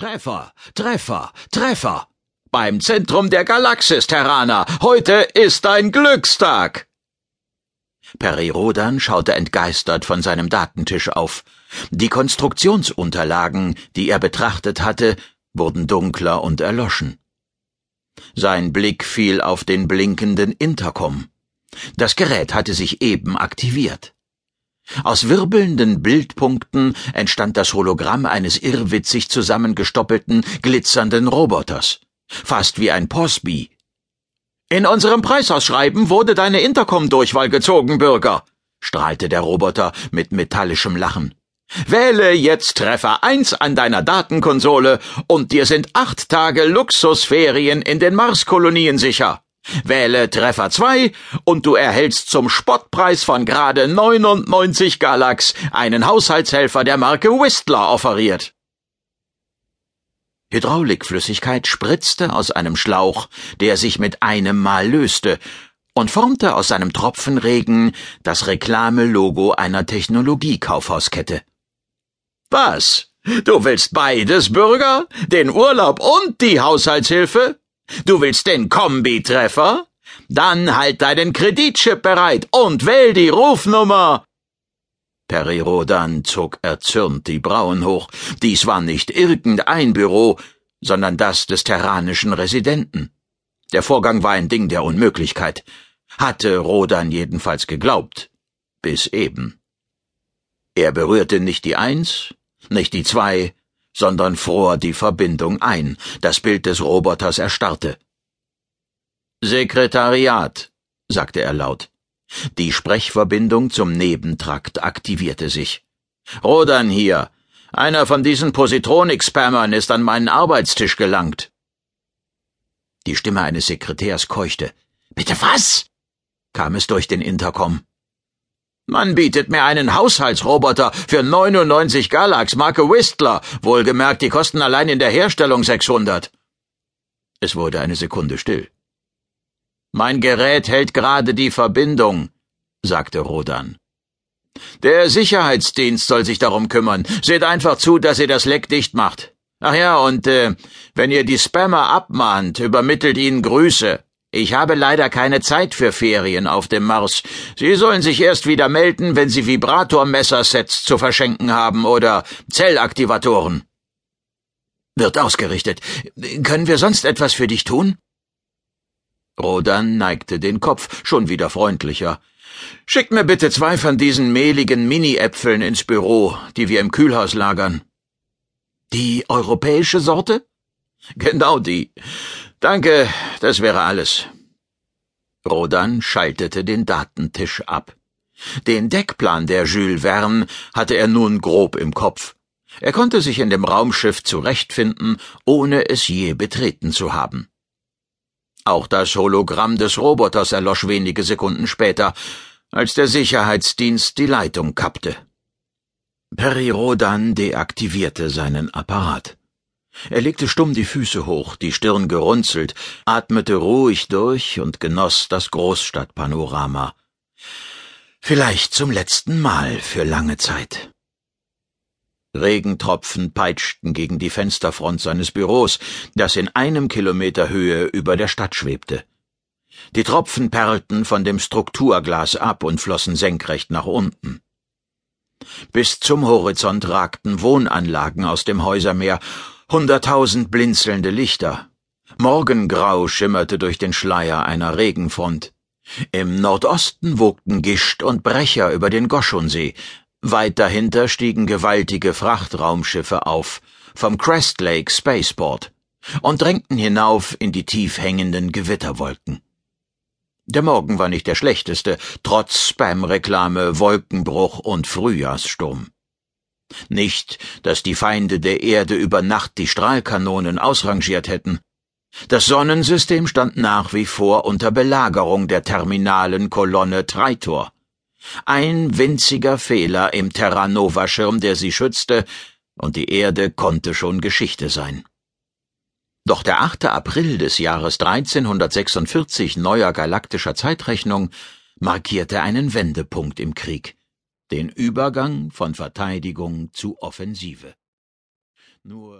Treffer, Treffer, Treffer. Beim Zentrum der Galaxis, Terraner. Heute ist ein Glückstag. Peri Rodan schaute entgeistert von seinem Datentisch auf. Die Konstruktionsunterlagen, die er betrachtet hatte, wurden dunkler und erloschen. Sein Blick fiel auf den blinkenden Intercom. Das Gerät hatte sich eben aktiviert. Aus wirbelnden Bildpunkten entstand das Hologramm eines irrwitzig zusammengestoppelten, glitzernden Roboters. Fast wie ein Posby. In unserem Preisausschreiben wurde deine Intercom-Durchwahl gezogen, Bürger, strahlte der Roboter mit metallischem Lachen. Wähle jetzt Treffer 1 an deiner Datenkonsole und dir sind acht Tage Luxusferien in den Marskolonien sicher. Wähle Treffer 2 und du erhältst zum Spottpreis von gerade 99 Galax einen Haushaltshelfer der Marke Whistler offeriert. Hydraulikflüssigkeit spritzte aus einem Schlauch, der sich mit einem Mal löste, und formte aus seinem Tropfenregen das Reklamelogo einer Technologiekaufhauskette. Was? Du willst beides, Bürger? Den Urlaub und die Haushaltshilfe? Du willst den Kombitreffer? Dann halt deinen Kreditchip bereit und wähl die Rufnummer. Perirodan zog erzürnt die Brauen hoch. Dies war nicht irgendein Büro, sondern das des terranischen Residenten. Der Vorgang war ein Ding der Unmöglichkeit. Hatte Rodan jedenfalls geglaubt. Bis eben. Er berührte nicht die Eins, nicht die Zwei, sondern fror die Verbindung ein. Das Bild des Roboters erstarrte. Sekretariat, sagte er laut. Die Sprechverbindung zum Nebentrakt aktivierte sich. Rodan hier. Einer von diesen Positronik-Spammern ist an meinen Arbeitstisch gelangt. Die Stimme eines Sekretärs keuchte. Bitte was? kam es durch den Intercom. Man bietet mir einen Haushaltsroboter für 99 Galax Marke Whistler. Wohlgemerkt, die kosten allein in der Herstellung 600. Es wurde eine Sekunde still. Mein Gerät hält gerade die Verbindung, sagte Rodan. Der Sicherheitsdienst soll sich darum kümmern. Seht einfach zu, dass ihr das Leck dicht macht. Ach ja, und äh, wenn ihr die Spammer abmahnt, übermittelt ihnen Grüße. Ich habe leider keine Zeit für Ferien auf dem Mars. Sie sollen sich erst wieder melden, wenn Sie Vibratormessersets zu verschenken haben oder Zellaktivatoren. Wird ausgerichtet. Können wir sonst etwas für dich tun? Rodan neigte den Kopf, schon wieder freundlicher. Schickt mir bitte zwei von diesen mehligen Mini-Äpfeln ins Büro, die wir im Kühlhaus lagern. Die europäische Sorte? Genau die. Danke, das wäre alles. Rodan schaltete den Datentisch ab. Den Deckplan der Jules Verne hatte er nun grob im Kopf. Er konnte sich in dem Raumschiff zurechtfinden, ohne es je betreten zu haben. Auch das Hologramm des Roboters erlosch wenige Sekunden später, als der Sicherheitsdienst die Leitung kappte. Peri Rodan deaktivierte seinen Apparat. Er legte stumm die Füße hoch, die Stirn gerunzelt, atmete ruhig durch und genoss das Großstadtpanorama. Vielleicht zum letzten Mal für lange Zeit. Regentropfen peitschten gegen die Fensterfront seines Büros, das in einem Kilometer Höhe über der Stadt schwebte. Die Tropfen perlten von dem Strukturglas ab und flossen senkrecht nach unten. Bis zum Horizont ragten Wohnanlagen aus dem Häusermeer Hunderttausend blinzelnde Lichter. Morgengrau schimmerte durch den Schleier einer Regenfront. Im Nordosten wogten Gischt und Brecher über den Goschonsee. Weit dahinter stiegen gewaltige Frachtraumschiffe auf, vom Crest Lake Spaceport, und drängten hinauf in die tief hängenden Gewitterwolken. Der Morgen war nicht der schlechteste, trotz Spam-Reklame, Wolkenbruch und Frühjahrssturm. Nicht, dass die Feinde der Erde über Nacht die Strahlkanonen ausrangiert hätten. Das Sonnensystem stand nach wie vor unter Belagerung der terminalen Kolonne Treitor. Ein winziger Fehler im Terranova-Schirm, der sie schützte, und die Erde konnte schon Geschichte sein. Doch der 8. April des Jahres 1346 neuer galaktischer Zeitrechnung markierte einen Wendepunkt im Krieg den Übergang von Verteidigung zu Offensive. Nur